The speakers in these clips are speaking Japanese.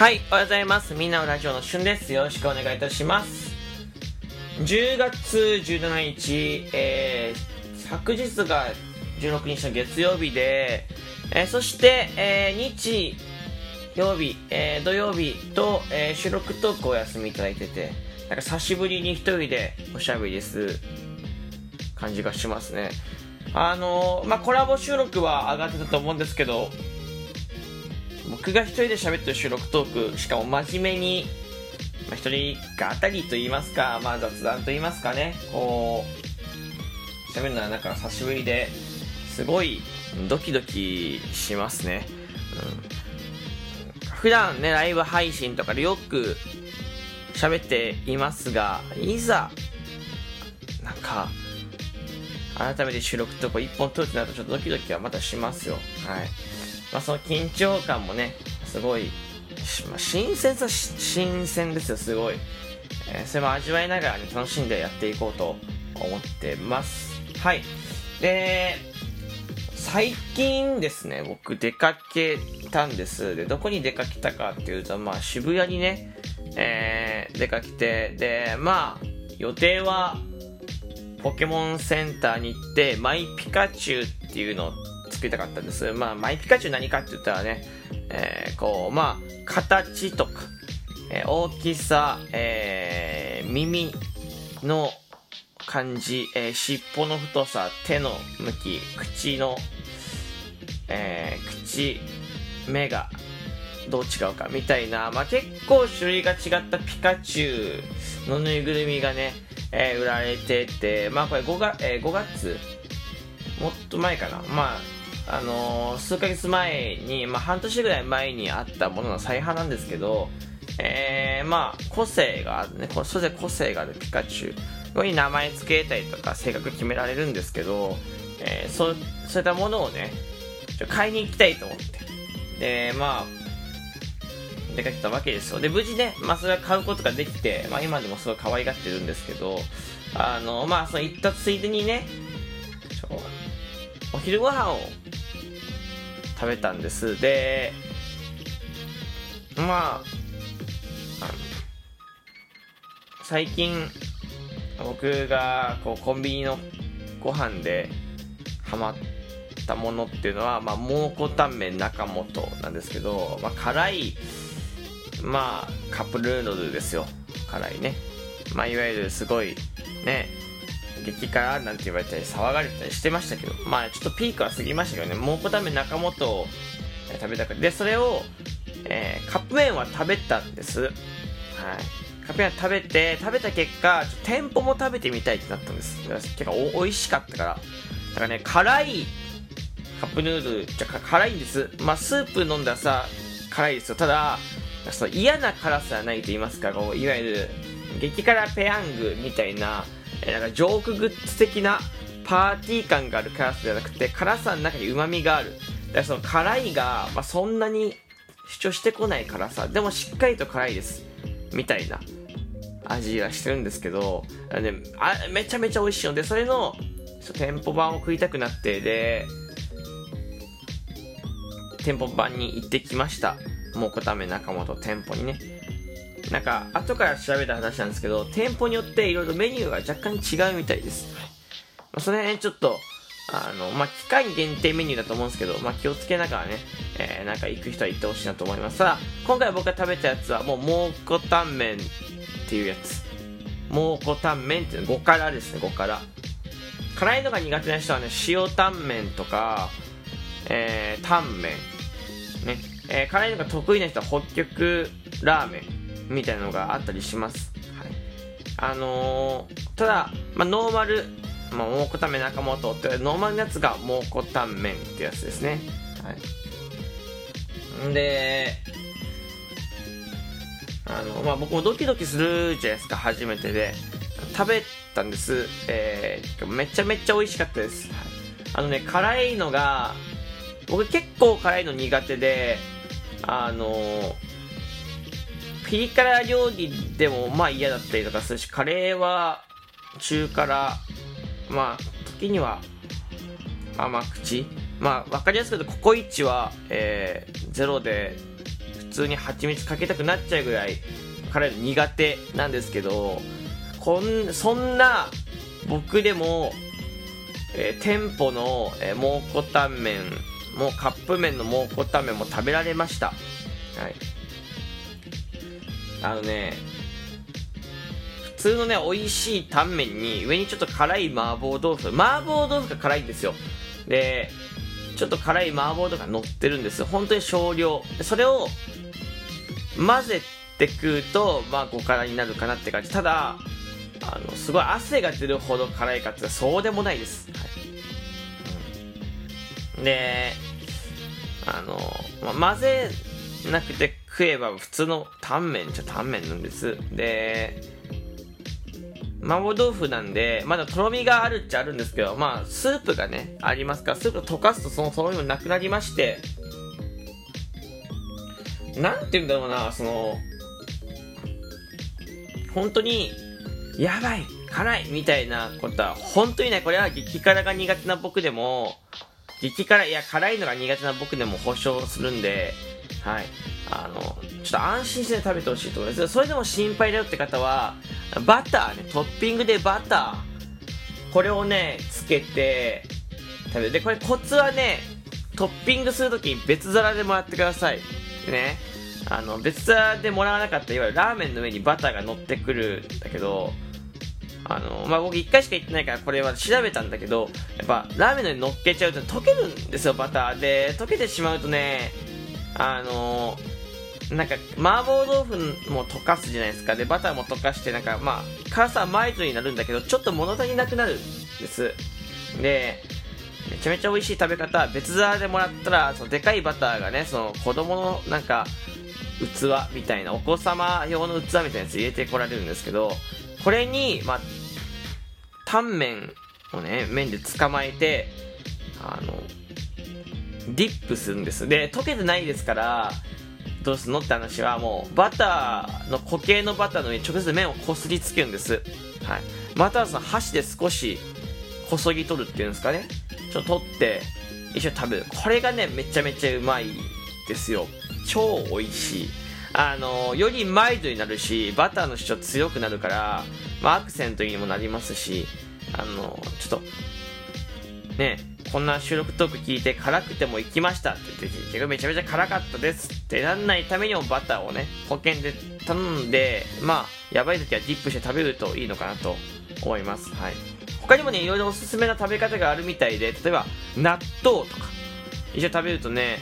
はい、おはようございます。みんなのラジオのしゅんです。よろしくお願いいたします。10月17日、えー、昨日が16日の月曜日で、えーそして、えー日曜日、えー土曜日と、えー収録トークお休みいただいてて、なんか久しぶりに一人でおしゃべりです感じがしますね。あのーまあ、コラボ収録は上がってたと思うんですけど、僕が一人で喋ってる収録トーク、しかも真面目に、まあ、一人語りと言いますか、まあ、雑談と言いますかね、こう、喋るのはなんか久しぶりで、すごいドキドキしますね。うん、普段ね、ライブ配信とかでよく喋っていますが、いざ、なんか、改めて収録とか一本撮るってなるとちょっとドキドキはまたしますよ。はい。まあその緊張感もね、すごい、まあ、新鮮さ、新鮮ですよ、すごい。えーそれも味わいながら、ね、楽しんでやっていこうと思ってます。はい。で、最近ですね、僕出かけたんです。で、どこに出かけたかっていうと、まあ渋谷にね、えー出かけて、で、まあ、予定は、ポケモンセンターに行って、マイピカチュウっていうのを作りたかったんです。まあ、マイピカチュウ何かって言ったらね、えーこう、まあ、形とか、えー大きさ、えー耳の感じ、えー尻尾の太さ、手の向き、口の、えー口、目が、どう違うかみたいな、まあ、結構種類が違ったピカチュウのぬいぐるみがね、えー売られてて、まあこれ5月、えー5月もっと前かな。まあ、あのー数ヶ月前に、まあ半年ぐらい前にあったものの再販なんですけど、えー、まあ個性があるね、それぞれ個性があるピカチュウ。こに名前付けたりとか性格決められるんですけど、えーそう、そういったものをね、ちょ買いに行きたいと思って。で、まあ、出かけたわけですよ。で、無事ね、まあそれは買うことができて、まあ今でもすごい可愛がってるんですけど、あの、まあその行ったついでにね、お昼ご飯を食べたんです。で、まあ、あ最近、僕がこうコンビニのご飯でハマったものっていうのは、まあ、蒙古タンメン中本なんですけど、まあ、辛い、まあ、カップヌードルですよ。辛いね。まあ、いわゆるすごい、ね、激辛なんて言われたり騒がれたりしてましたけど、まあ、ちょっとピークは過ぎましたけどね、蒙古タンメン中本を食べたくて、で、それを、えーカップ麺は食べたんです。はい。カップ麺は食べて、食べた結果、ちょ店舗も食べてみたいってなったんです。結構お美味しかったから。だからね、辛いカップヌードル、じゃ辛いんです。まあ、スープ飲んだらさ、辛いですよ。ただ、その嫌な辛さはないと言いますか、こういわゆる、激辛ペヤングみたいな、えなんかジョークグッズ的なパーティー感がある辛さじゃなくて、辛さの中に旨味がある。だからその辛いが、まあ、そんなに主張してこない辛さ。でもしっかりと辛いです。みたいな味がしてるんですけど、あね、あめちゃめちゃ美味しいので、それの、店舗版を食いたくなって、で、店舗版に行ってきました。蒙古タンメン中本店舗にね。なんか、後から調べた話なんですけど、店舗によっていろいろメニューが若干違うみたいです。まあ、その辺ちょっと、あの、まあ、機械限定メニューだと思うんですけど、まあ、気をつけながらね、えー、なんか行く人は行ってほしいなと思います。ただ、今回僕が食べたやつはもう蒙古タンメンっていうやつ。蒙古タンメンっていうの5辛ですね、5辛。辛いのが苦手な人はね、塩タンメンとか、えー、タンメン。ね。えー、辛いのが得意な人は北極ラーメンみたいなのがあったりします。はい。あのー、ただ、まあ、ノーマル、まあ、蒙古タンメン中本ってノーマルのやつが蒙古タンメンってやつですね。はい。で、あの、まあ、僕もドキドキするじゃないですか、初めてで。食べたんです。えー、めちゃめちゃ美味しかったです。はい、あのね、辛いのが、僕結構辛いの苦手で、あのピリ辛料理でもまあ嫌だったりとかするし、カレーは中辛、まあ、時には甘口。まあ、わかりやすく言うと、ココイチは、えー、ゼロで、普通に蜂蜜かけたくなっちゃうぐらい辛いの苦手なんですけどこんそんな僕でも、えー、店舗の、えー、蒙古タンメンもうカップ麺の蒙古タンメンも食べられましたはいあのね普通のね美味しいタンメンに上にちょっと辛い麻婆豆腐麻婆豆腐が辛いんですよ。でちょっと辛い麻婆豆腐が乗ってるんです本当に少量。それを混ぜて食うとまあ5辛になるかなって感じ。ただあのすごい汗が出るほど辛いかってそうでもないです、はい、であの、ま混ぜなくて食えば普通のタンメンじゃタンメンなんです。で麻婆豆腐なんでまだとろみがあるっちゃあるんですけどまあスープがねありますからスープを溶かすとそのとろみもなくなりまして。なんて言うんだろうなその本当にやばい辛いみたいなことは本当にねこれは激辛が苦手な僕でも激辛いや辛いのが苦手な僕でも保証するんではい。あのちょっと安心して食べてほしいと思います。それでも心配だよって方はバターねトッピングでバターこれをねつけて食べる。でこれコツはねトッピングするときに別皿でもらってください。ね。あの別皿でもらわなかったいわゆるラーメンの上にバターが乗ってくるんだけどあのまあ、僕1回しか行ってないからこれは調べたんだけどやっぱラーメンの上に乗っけちゃうと溶けるんですよバターで。溶けてしまうとねあのなんか麻婆豆腐も溶かすじゃないですか。でバターも溶かしてなんかまあ辛さはマイルドになるんだけどちょっと物足りなくなるんです。でめちゃめちゃ美味しい食べ方別皿でもらったらそのでかいバターがねその子供のなんか器みたいなお子様用の器みたいなやつ入れてこられるんですけどこれにまあタンメンをね麺で捕まえてあのディップするんです。で溶けてないですからどうするの？って話はもうバターの固形のバターの上に直接麺をこすりつけるんです、はい、またはその箸で少しこそぎ取るっていうんですかね。ちょっと取って一緒に食べる。これがねめちゃめちゃうまいですよ。超美味しい。あのよりマイルドになるしバターの主張強くなるから、まあ、アクセントにもなりますしあのちょっとねこんな収録トーク聞いて辛くても行きましたって言って結局めちゃめちゃ辛かったですってなんないためにもバターをね保険で頼んでまあやばい時はディップして食べるといいのかなと思います。はい。他にもねいろいろおすすめな食べ方があるみたいで例えば納豆とか。一緒に食べるとね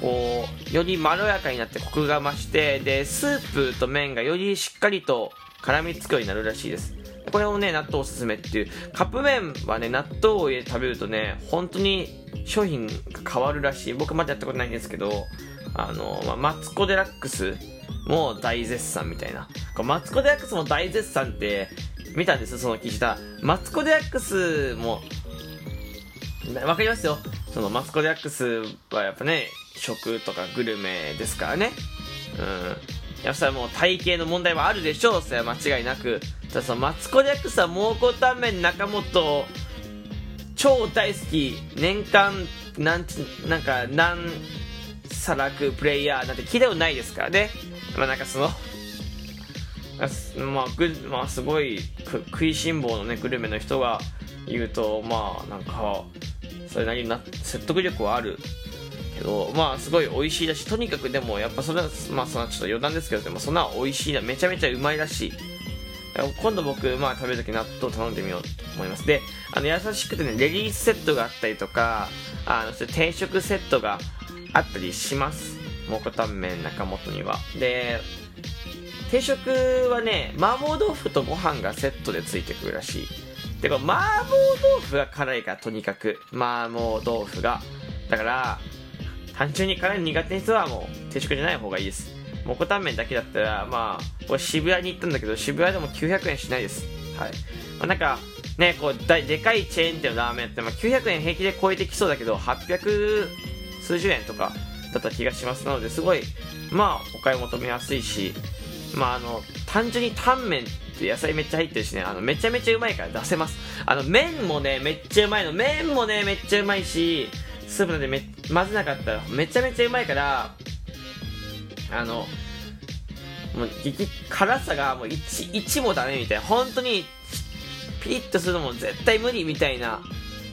こうよりまろやかになってコクが増してでスープと麺がよりしっかりと絡みつくようになるらしいです。これをね、納豆おすすめっていう。カップ麺はね、納豆を入れて食べるとね、本当に商品が変わるらしい。僕まだやったことないんですけど、あの、まあ、マツコデラックスも大絶賛みたいな。マツコデラックスも大絶賛って見たんですよ、その記事だ。マツコデラックスも、わかりますよ。そのマツコデラックスはやっぱね、食とかグルメですからね。うん。やっぱりもう体型の問題はあるでしょうそれは間違いなくだそのマツコ・デャックさん蒙古タンメン中本超大好き年間なんなんか何皿くプレイヤーなんて聞いたことないですからね。まあなんかそのまあぐまあ、すごい食いしん坊のねグルメの人が言うとまあなんかそれなりにな説得力はあるけどまあすごい美味しいだしとにかくでもやっぱそれはまあそんなちょっと余談ですけどでもそんな美味しいなめちゃめちゃうまいらしい今度僕、まあ、食べるとき納豆頼んでみようと思います。であの優しくてねレディースセットがあったりとかあのそ定食セットがあったりします。蒙古タンメン中本には。で定食はね麻婆豆腐とご飯がセットでついてくるらしい。でこ麻婆豆腐が辛いからとにかく麻婆豆腐が。だから単純に辛い苦手な人はもう定食じゃない方がいいです。蒙古タンメンだけだったらまあこれ渋谷に行ったんだけど渋谷でも900円しないです。はい、まあ、なんかねこうでかいチェーン店のラーメンって、まあ、900円平気で超えてきそうだけど800数十円とかだった気がしますなのですごいまあお買い求めやすいしまああの単純にタンメンって野菜めっちゃ入ってるしねあのめちゃめちゃうまいから出せます。あの麺もねめっちゃうまいの。麺もねめっちゃうまいしスープなんでめ混ぜなかったらめちゃめちゃうまいからあのもう激辛さがもう 1, 1もダメみたいな。本当にピリッとするのも絶対無理みたいな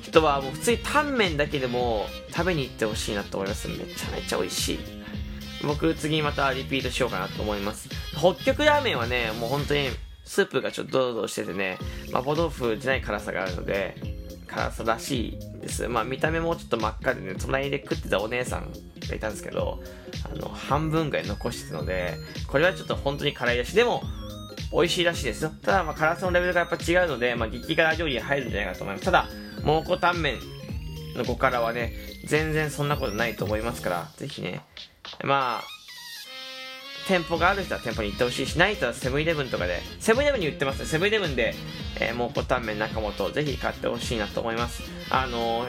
人はもう普通にタンメンだけでも食べに行ってほしいなと思います。めちゃめちゃ美味しい。僕次またリピートしようかなと思います。北極ラーメンはねもう本当にスープがちょっとドロドロしててね麻婆豆腐じゃない辛さがあるので辛さらしいです。まあ見た目もちょっと真っ赤でね隣で食ってたお姉さんがいたんですけどあの半分ぐらい残してたのでこれはちょっと本当に辛いらしい。でも美味しいらしいですよ。ただまあ辛さのレベルがやっぱ違うので、まあ、激辛料理に入るんじゃないかと思います。ただ蒙古タンメンの5辛はね全然そんなことないと思いますからぜひね。まあ店舗がある人は店舗に行ってほしいし、ない人はセブンイレブンとかで、セブンイレブンに売ってますセブンイレブンで、えー、蒙古タンメン中本、ぜひ買ってほしいなと思います。あの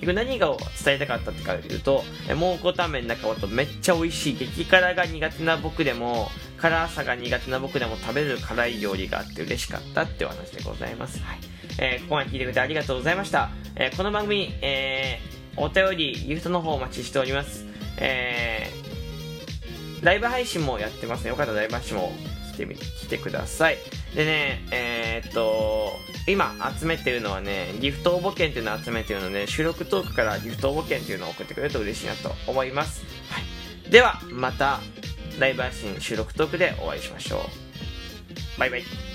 ー、何が伝えたかったってかというと、えー、蒙古タンメン中本めっちゃ美味しい、激辛が苦手な僕でも、辛さが苦手な僕でも食べれる辛い料理があって嬉しかったってお話でございます。はい。えー、ここまで聞いてくれてありがとうございました。えー、この番組、えー、お便り、ギフトの方お待ちしております。えー、ライブ配信もやってますね。よかったらライブ配信も来てみ、来てください。でね、えー、っと、今集めてるのはね、ギフト応募券っていうのを集めてるので、収録トークからギフト応募券っていうのを送ってくれると嬉しいなと思います。はい。では、また、ライブ配信収録トークでお会いしましょう。バイバイ。